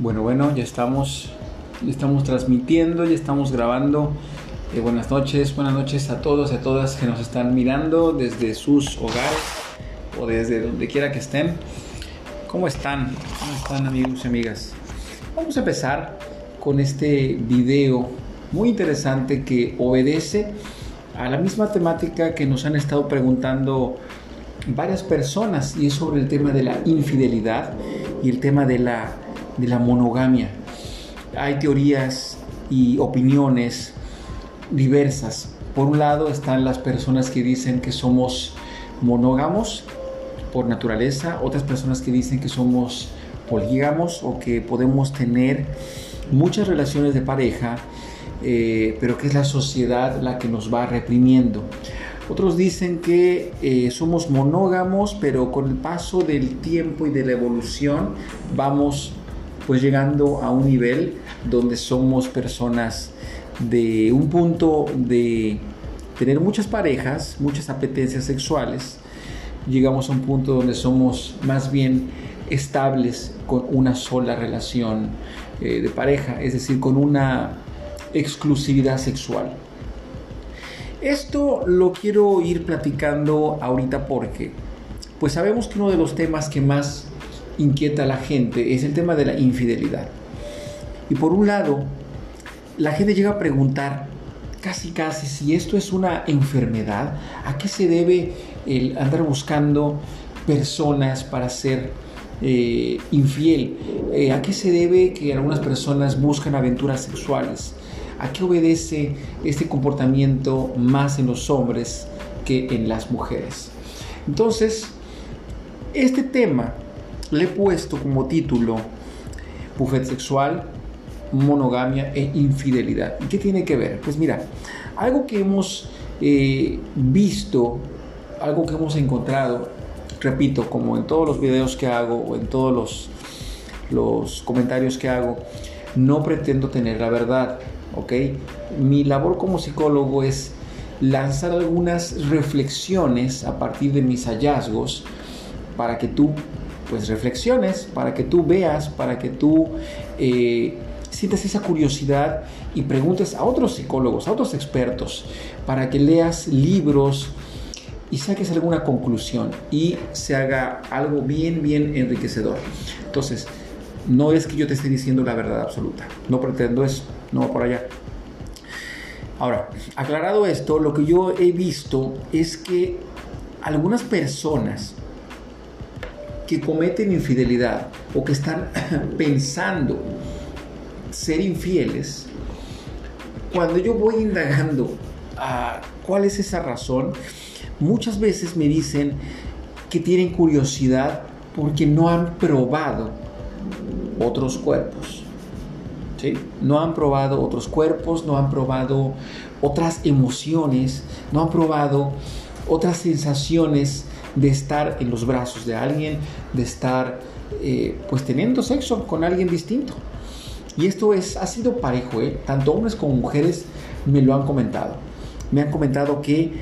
Bueno, bueno, ya estamos, ya estamos transmitiendo, ya estamos grabando. Eh, buenas noches, buenas noches a todos y a todas que nos están mirando desde sus hogares o desde donde quiera que estén. ¿Cómo están? ¿Cómo están amigos y amigas? Vamos a empezar con este video muy interesante que obedece a la misma temática que nos han estado preguntando varias personas y es sobre el tema de la infidelidad y el tema de la de la monogamia. Hay teorías y opiniones diversas. Por un lado están las personas que dicen que somos monógamos por naturaleza, otras personas que dicen que somos polígamos o que podemos tener muchas relaciones de pareja, eh, pero que es la sociedad la que nos va reprimiendo. Otros dicen que eh, somos monógamos, pero con el paso del tiempo y de la evolución vamos pues llegando a un nivel donde somos personas de un punto de tener muchas parejas, muchas apetencias sexuales, llegamos a un punto donde somos más bien estables con una sola relación eh, de pareja, es decir, con una exclusividad sexual. Esto lo quiero ir platicando ahorita porque pues sabemos que uno de los temas que más inquieta a la gente es el tema de la infidelidad. Y por un lado, la gente llega a preguntar casi casi si esto es una enfermedad, a qué se debe el andar buscando personas para ser eh, infiel, eh, a qué se debe que algunas personas buscan aventuras sexuales, a qué obedece este comportamiento más en los hombres que en las mujeres. Entonces, este tema le he puesto como título buffet sexual, monogamia e infidelidad. ¿Y qué tiene que ver? Pues mira, algo que hemos eh, visto, algo que hemos encontrado, repito, como en todos los videos que hago o en todos los, los comentarios que hago, no pretendo tener la verdad, ¿ok? Mi labor como psicólogo es lanzar algunas reflexiones a partir de mis hallazgos para que tú pues reflexiones, para que tú veas, para que tú eh, sientas esa curiosidad y preguntes a otros psicólogos, a otros expertos, para que leas libros y saques alguna conclusión y se haga algo bien, bien enriquecedor. Entonces, no es que yo te esté diciendo la verdad absoluta, no pretendo eso, no va por allá. Ahora, aclarado esto, lo que yo he visto es que algunas personas que cometen infidelidad o que están pensando ser infieles, cuando yo voy indagando a cuál es esa razón, muchas veces me dicen que tienen curiosidad porque no han probado otros cuerpos. ¿sí? No han probado otros cuerpos, no han probado otras emociones, no han probado otras sensaciones de estar en los brazos de alguien, de estar eh, pues teniendo sexo con alguien distinto. Y esto es, ha sido parejo, ¿eh? tanto hombres como mujeres me lo han comentado. Me han comentado que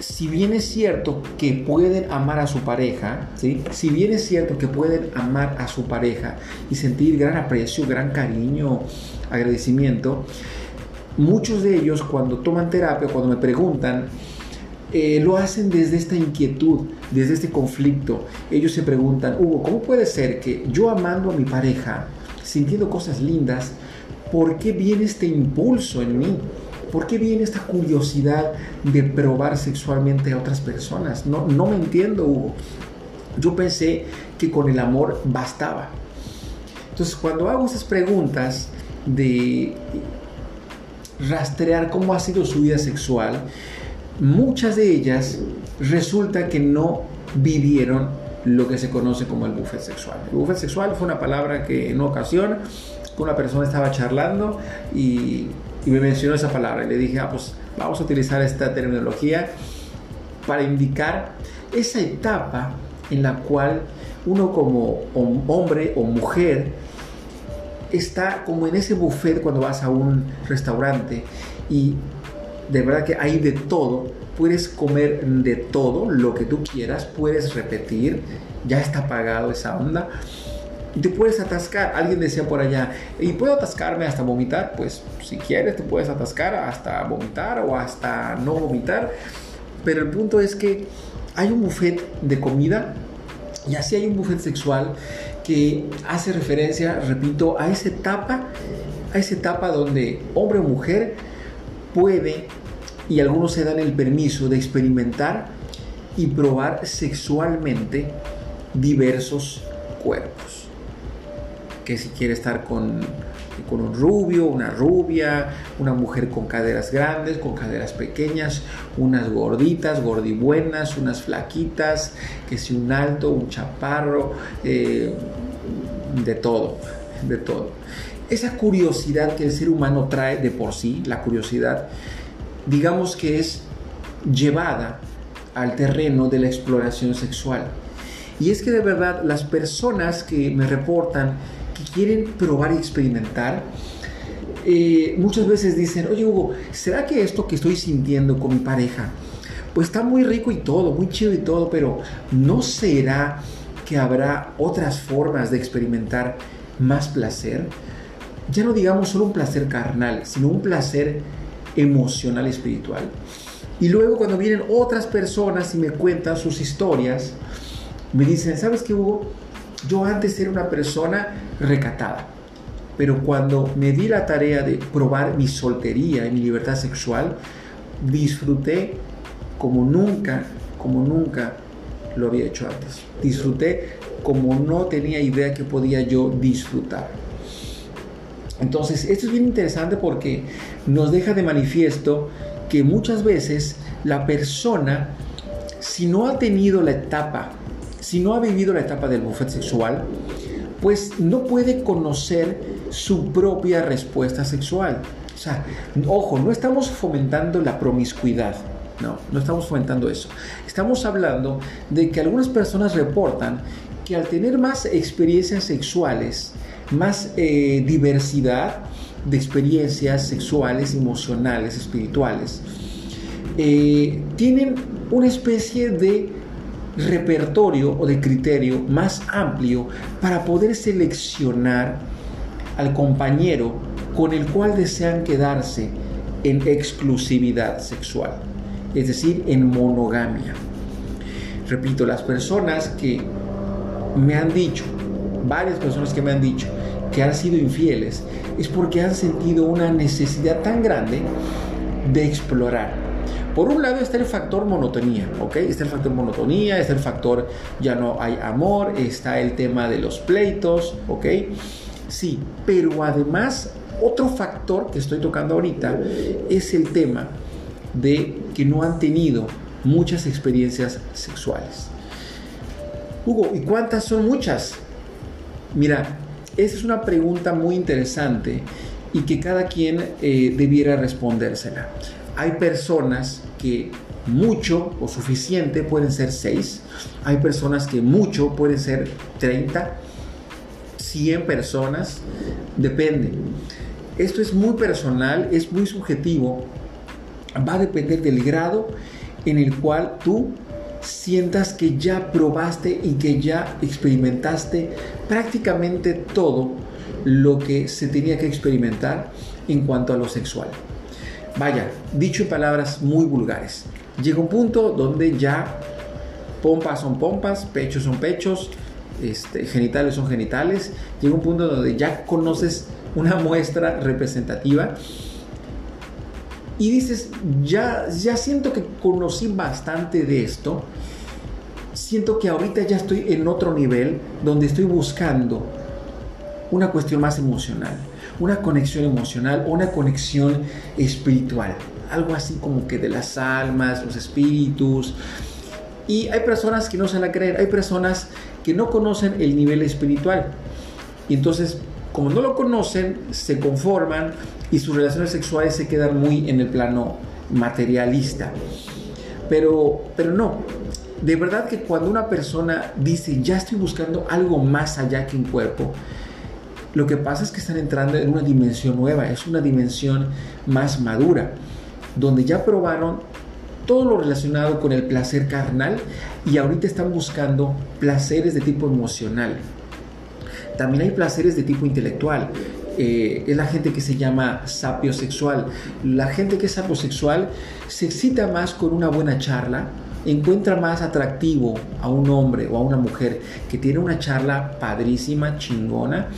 si bien es cierto que pueden amar a su pareja, ¿sí? si bien es cierto que pueden amar a su pareja y sentir gran aprecio, gran cariño, agradecimiento, muchos de ellos cuando toman terapia, cuando me preguntan, eh, lo hacen desde esta inquietud, desde este conflicto. Ellos se preguntan, Hugo, ¿cómo puede ser que yo amando a mi pareja, sintiendo cosas lindas, ¿por qué viene este impulso en mí? ¿Por qué viene esta curiosidad de probar sexualmente a otras personas? No, no me entiendo, Hugo. Yo pensé que con el amor bastaba. Entonces, cuando hago esas preguntas de rastrear cómo ha sido su vida sexual, muchas de ellas resulta que no vivieron lo que se conoce como el buffet sexual. El buffet sexual fue una palabra que en una ocasión una persona estaba charlando y, me mencionó esa palabra y le dije, ah, pues vamos a utilizar esta terminología para indicar esa etapa en la cual uno como hombre o mujer está como en ese buffet cuando vas a un restaurante y de verdad que hay de todo. Puedes comer de todo, lo que tú quieras, puedes repetir, ya está pagado esa onda. te puedes atascar. Alguien decía por allá, ¿y puedo atascarme hasta vomitar? Pues si quieres te puedes atascar hasta vomitar o hasta no vomitar. Pero el punto es que hay un buffet de comida y así hay un buffet sexual que hace referencia, repito, a esa etapa, a esa etapa donde hombre o mujer puede y algunos se dan el permiso de experimentar y probar sexualmente diversos cuerpos. Que si quiere estar con, con un rubio, una rubia, una mujer con caderas grandes, con caderas pequeñas, unas gorditas, gordibuenas, unas flaquitas, que si un alto, un chaparro, eh, de todo, de todo. Esa curiosidad que el ser humano trae de por sí, la curiosidad, digamos que es llevada al terreno de la exploración sexual. Y es que de verdad las personas que me reportan que quieren probar y experimentar, eh, muchas veces dicen, oye Hugo, ¿será que esto que estoy sintiendo con mi pareja, pues está muy rico y todo, muy chido y todo, pero ¿no será que habrá otras formas de experimentar más placer? Ya no digamos solo un placer carnal, sino un placer emocional espiritual. Y luego cuando vienen otras personas y me cuentan sus historias, me dicen, ¿sabes qué Hugo? Yo antes era una persona recatada, pero cuando me di la tarea de probar mi soltería y mi libertad sexual, disfruté como nunca, como nunca lo había hecho antes. Disfruté como no tenía idea que podía yo disfrutar. Entonces, esto es bien interesante porque nos deja de manifiesto que muchas veces la persona, si no ha tenido la etapa, si no ha vivido la etapa del buffet sexual, pues no puede conocer su propia respuesta sexual. O sea, ojo, no estamos fomentando la promiscuidad. No, no estamos fomentando eso. Estamos hablando de que algunas personas reportan que al tener más experiencias sexuales, más eh, diversidad de experiencias sexuales, emocionales, espirituales, eh, tienen una especie de repertorio o de criterio más amplio para poder seleccionar al compañero con el cual desean quedarse en exclusividad sexual, es decir, en monogamia. Repito, las personas que me han dicho, varias personas que me han dicho que han sido infieles, es porque han sentido una necesidad tan grande de explorar por un lado está el factor monotonía, ¿ok? Está el factor monotonía, está el factor ya no hay amor, está el tema de los pleitos, ¿ok? Sí, pero además otro factor que estoy tocando ahorita es el tema de que no han tenido muchas experiencias sexuales. Hugo, ¿y cuántas son muchas? Mira, esa es una pregunta muy interesante y que cada quien eh, debiera respondérsela hay personas que mucho o suficiente pueden ser 6, hay personas que mucho pueden ser 30, 100 personas, depende. Esto es muy personal, es muy subjetivo, va a depender del grado en el cual tú sientas que ya probaste y que ya experimentaste prácticamente todo lo que se tenía que experimentar en cuanto a lo sexual. Vaya, dicho en palabras muy vulgares, llega un punto donde ya pompas son pompas, pechos son pechos, este, genitales son genitales, llega un punto donde ya conoces una muestra representativa y dices, ya, ya siento que conocí bastante de esto, siento que ahorita ya estoy en otro nivel donde estoy buscando una cuestión más emocional una conexión emocional o una conexión espiritual. Algo así como que de las almas, los espíritus. Y hay personas que no se la creen, hay personas que no conocen el nivel espiritual. Y entonces, como no lo conocen, se conforman y sus relaciones sexuales se quedan muy en el plano materialista. Pero, pero no, de verdad que cuando una persona dice, ya estoy buscando algo más allá que un cuerpo, lo que pasa es que están entrando en una dimensión nueva, es una dimensión más madura, donde ya probaron todo lo relacionado con el placer carnal y ahorita están buscando placeres de tipo emocional. También hay placeres de tipo intelectual. Eh, es la gente que se llama sapiosexual. La gente que es sapiosexual se excita más con una buena charla, encuentra más atractivo a un hombre o a una mujer que tiene una charla padrísima, chingona,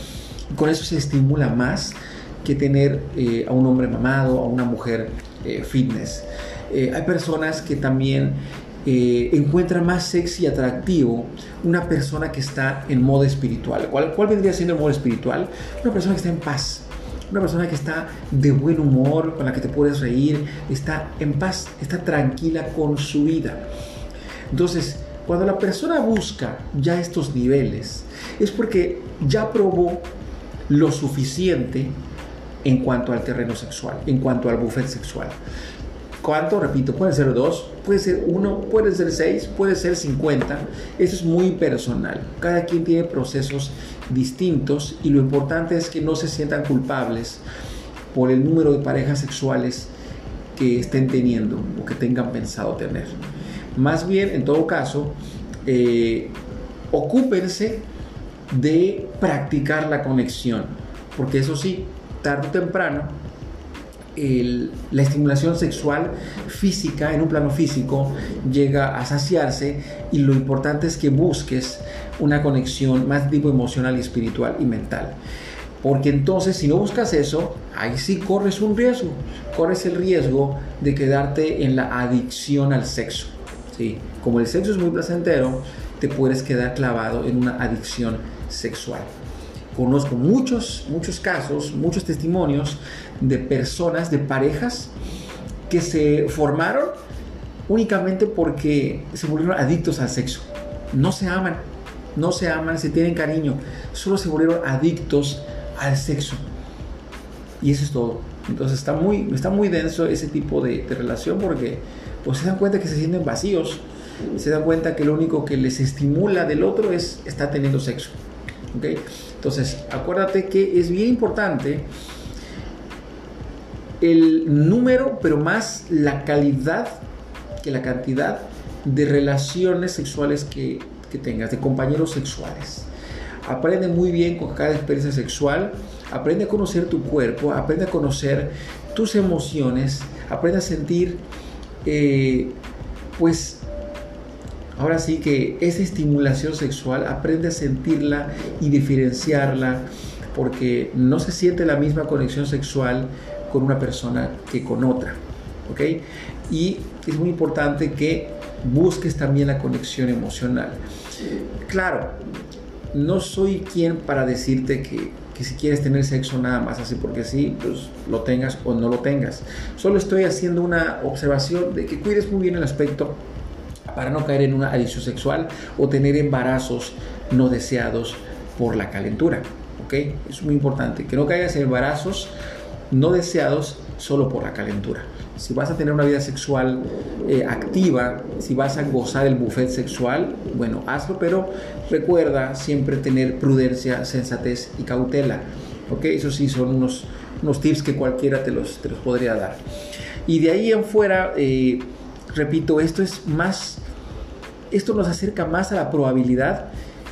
y con eso se estimula más que tener eh, a un hombre mamado, a una mujer eh, fitness. hay personas que también encuentran más sexy y atractivo una persona que está en modo espiritual. ¿Cuál, ¿Cuál vendría siendo el modo espiritual? Una persona que está en paz, una persona que está de buen humor, con la que te puedes reír, está en paz, está tranquila con su vida. Entonces, cuando la persona busca ya estos niveles, es porque ya probó lo suficiente en cuanto al terreno sexual, en cuanto al buffet sexual. ¿Cuánto? Repito, puede ser dos, puede ser uno, puede ser seis, puede ser cincuenta. Eso es muy personal. Cada quien tiene procesos distintos y lo importante es que no se sientan culpables por el número de parejas sexuales que estén teniendo o que tengan pensado tener. Más bien, en todo caso, eh, ocúpense de practicar la conexión, porque eso sí, tarde o temprano la estimulación sexual física, en un plano físico, llega a saciarse y lo importante es que busques una conexión más tipo emocional y espiritual y mental. Porque entonces si no buscas eso, ahí sí corres un riesgo. Corres el riesgo de quedarte en la adicción al sexo. ¿sí? Como el sexo es muy placentero, te puedes quedar clavado en una adicción sexual. Conozco muchos, muchos casos, muchos testimonios de personas, de parejas que se formaron únicamente porque se volvieron adictos al sexo. No se aman, no se aman, se tienen cariño, solo se volvieron adictos al sexo. Y eso es todo. Entonces está muy, está muy denso ese tipo de, relación porque pues se dan cuenta que se sienten vacíos, se dan cuenta que lo único que les estimula del otro es estar teniendo sexo. Entonces, acuérdate que es bien importante el número, pero más la calidad que la cantidad de relaciones sexuales que, que tengas, de compañeros sexuales. Aprende muy bien con cada experiencia sexual, aprende a conocer tu cuerpo, aprende a conocer tus emociones, aprende a sentir, eh, pues, Ahora sí que esa estimulación sexual aprende a sentirla y diferenciarla porque no se siente la misma conexión sexual con una persona que con otra. ¿Ok? Y es muy importante que busques también la conexión emocional. Claro, no soy quien para decirte que, que, si quieres tener sexo nada más así porque sí, pues lo tengas o no lo tengas. Solo estoy haciendo una observación de que cuides muy bien el aspecto para no caer en una adicción sexual o tener embarazos no deseados por la calentura. ¿ok? Es muy importante que no caigas en embarazos no deseados solo por la calentura. Si vas a tener una vida sexual eh, activa, si vas a gozar el buffet sexual, bueno, hazlo, pero recuerda siempre tener prudencia, sensatez y cautela. ¿ok? Eso sí, son unos, unos tips que cualquiera te los, te los podría dar. Y de ahí en fuera, eh, repito, esto es más esto nos acerca más a la probabilidad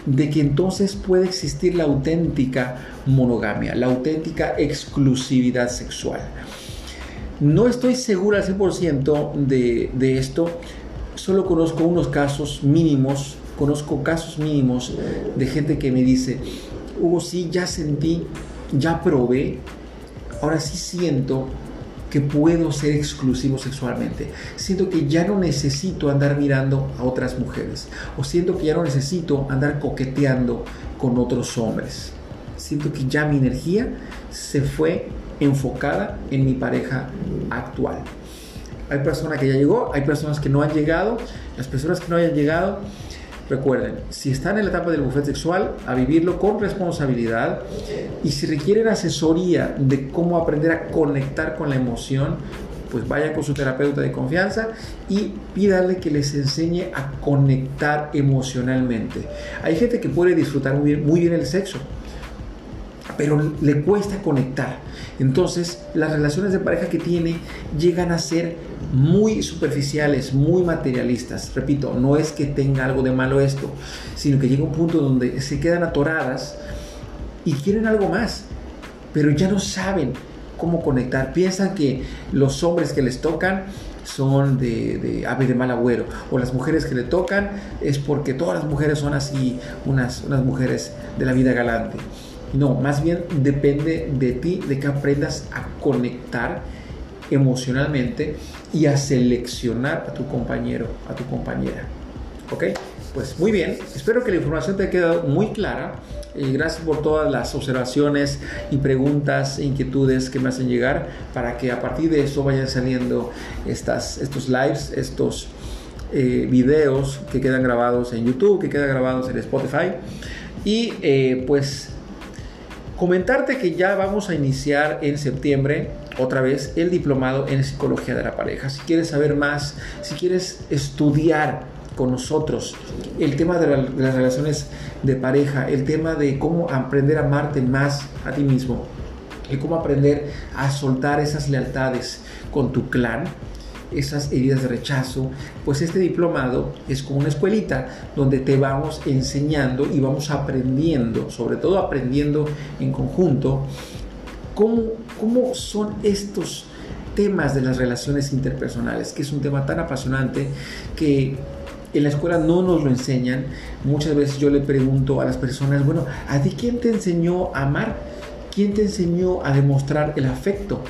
de que entonces puede existir la auténtica monogamia, la auténtica exclusividad sexual. No estoy seguro al 100% de, de esto, solo conozco unos casos mínimos, conozco casos mínimos de gente que me dice, Hugo, sí, ya sentí, ya probé, ahora sí siento que puedo ser exclusivo sexualmente. Siento que ya no necesito andar mirando a otras mujeres. O siento que ya no necesito andar coqueteando con otros hombres. Siento que ya mi energía se fue enfocada en mi pareja actual. Hay personas que ya llegó, hay personas que no han llegado. Las personas que no hayan llegado, Recuerden, si están en la etapa del buffet sexual, a vivirlo con responsabilidad y si requieren asesoría de cómo aprender a conectar con la emoción, pues vaya con su terapeuta de confianza y pídale que les enseñe a conectar emocionalmente. Hay gente que puede disfrutar muy bien el sexo, pero le cuesta conectar. Entonces, las relaciones de pareja que tiene llegan a ser muy superficiales, muy materialistas. Repito, no es que tenga algo de malo esto, sino que llega un punto donde se quedan atoradas y quieren algo más, pero ya no saben cómo conectar. Piensan que los hombres que les tocan son de, ave de mal agüero, o las mujeres que le tocan es porque todas las mujeres son así, unas, unas mujeres de la vida galante. No, más bien depende de ti, de que aprendas a conectar emocionalmente y a seleccionar a tu compañero, a tu compañera. ¿Ok? Pues muy bien, espero que la información te haya quedado muy clara. Y gracias por todas las observaciones y preguntas e inquietudes que me hacen llegar para que a partir de eso vayan saliendo estas, estos lives, estos eh, videos que quedan grabados en YouTube, que quedan grabados en Spotify. Y eh, pues comentarte que ya vamos a iniciar en septiembre otra vez el diplomado en psicología de la pareja. Si quieres saber más, si quieres estudiar con nosotros el tema de, las relaciones de pareja, el tema de cómo aprender a amarte más a ti mismo, y cómo aprender a soltar esas lealtades con tu clan, esas heridas de rechazo, pues este diplomado es como una escuelita donde te vamos enseñando y vamos aprendiendo, sobre todo aprendiendo en conjunto, cómo, cómo son estos temas de las relaciones interpersonales, que es un tema tan apasionante que en la escuela no nos lo enseñan. Muchas veces yo le pregunto a las personas, bueno, ¿a ti quién te enseñó a amar? ¿Quién te enseñó a demostrar el afecto?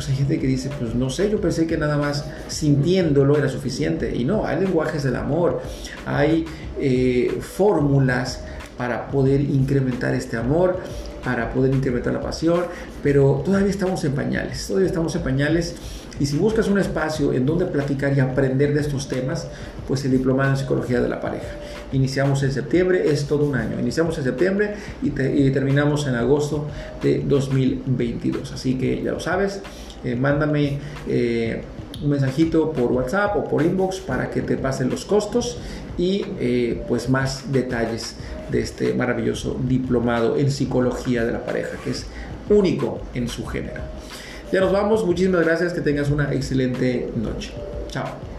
Pues hay gente que dice, pues no sé, yo pensé que nada más sintiéndolo era suficiente. Y no, hay lenguajes del amor, hay eh, fórmulas para poder incrementar este amor, para poder incrementar la pasión, pero todavía estamos en pañales, todavía estamos en pañales y si buscas un espacio en donde platicar y aprender de estos temas, pues el diplomado en psicología de la pareja. Iniciamos en septiembre, es todo un año. Iniciamos en septiembre y, terminamos en agosto de 2022. Así que ya lo sabes, eh, mándame eh, un mensajito por WhatsApp o por inbox para que te pasen los costos y eh, pues más detalles de este maravilloso diplomado en psicología de la pareja, que es único en su género. Ya nos vamos, muchísimas gracias, que tengas una excelente noche. Chao.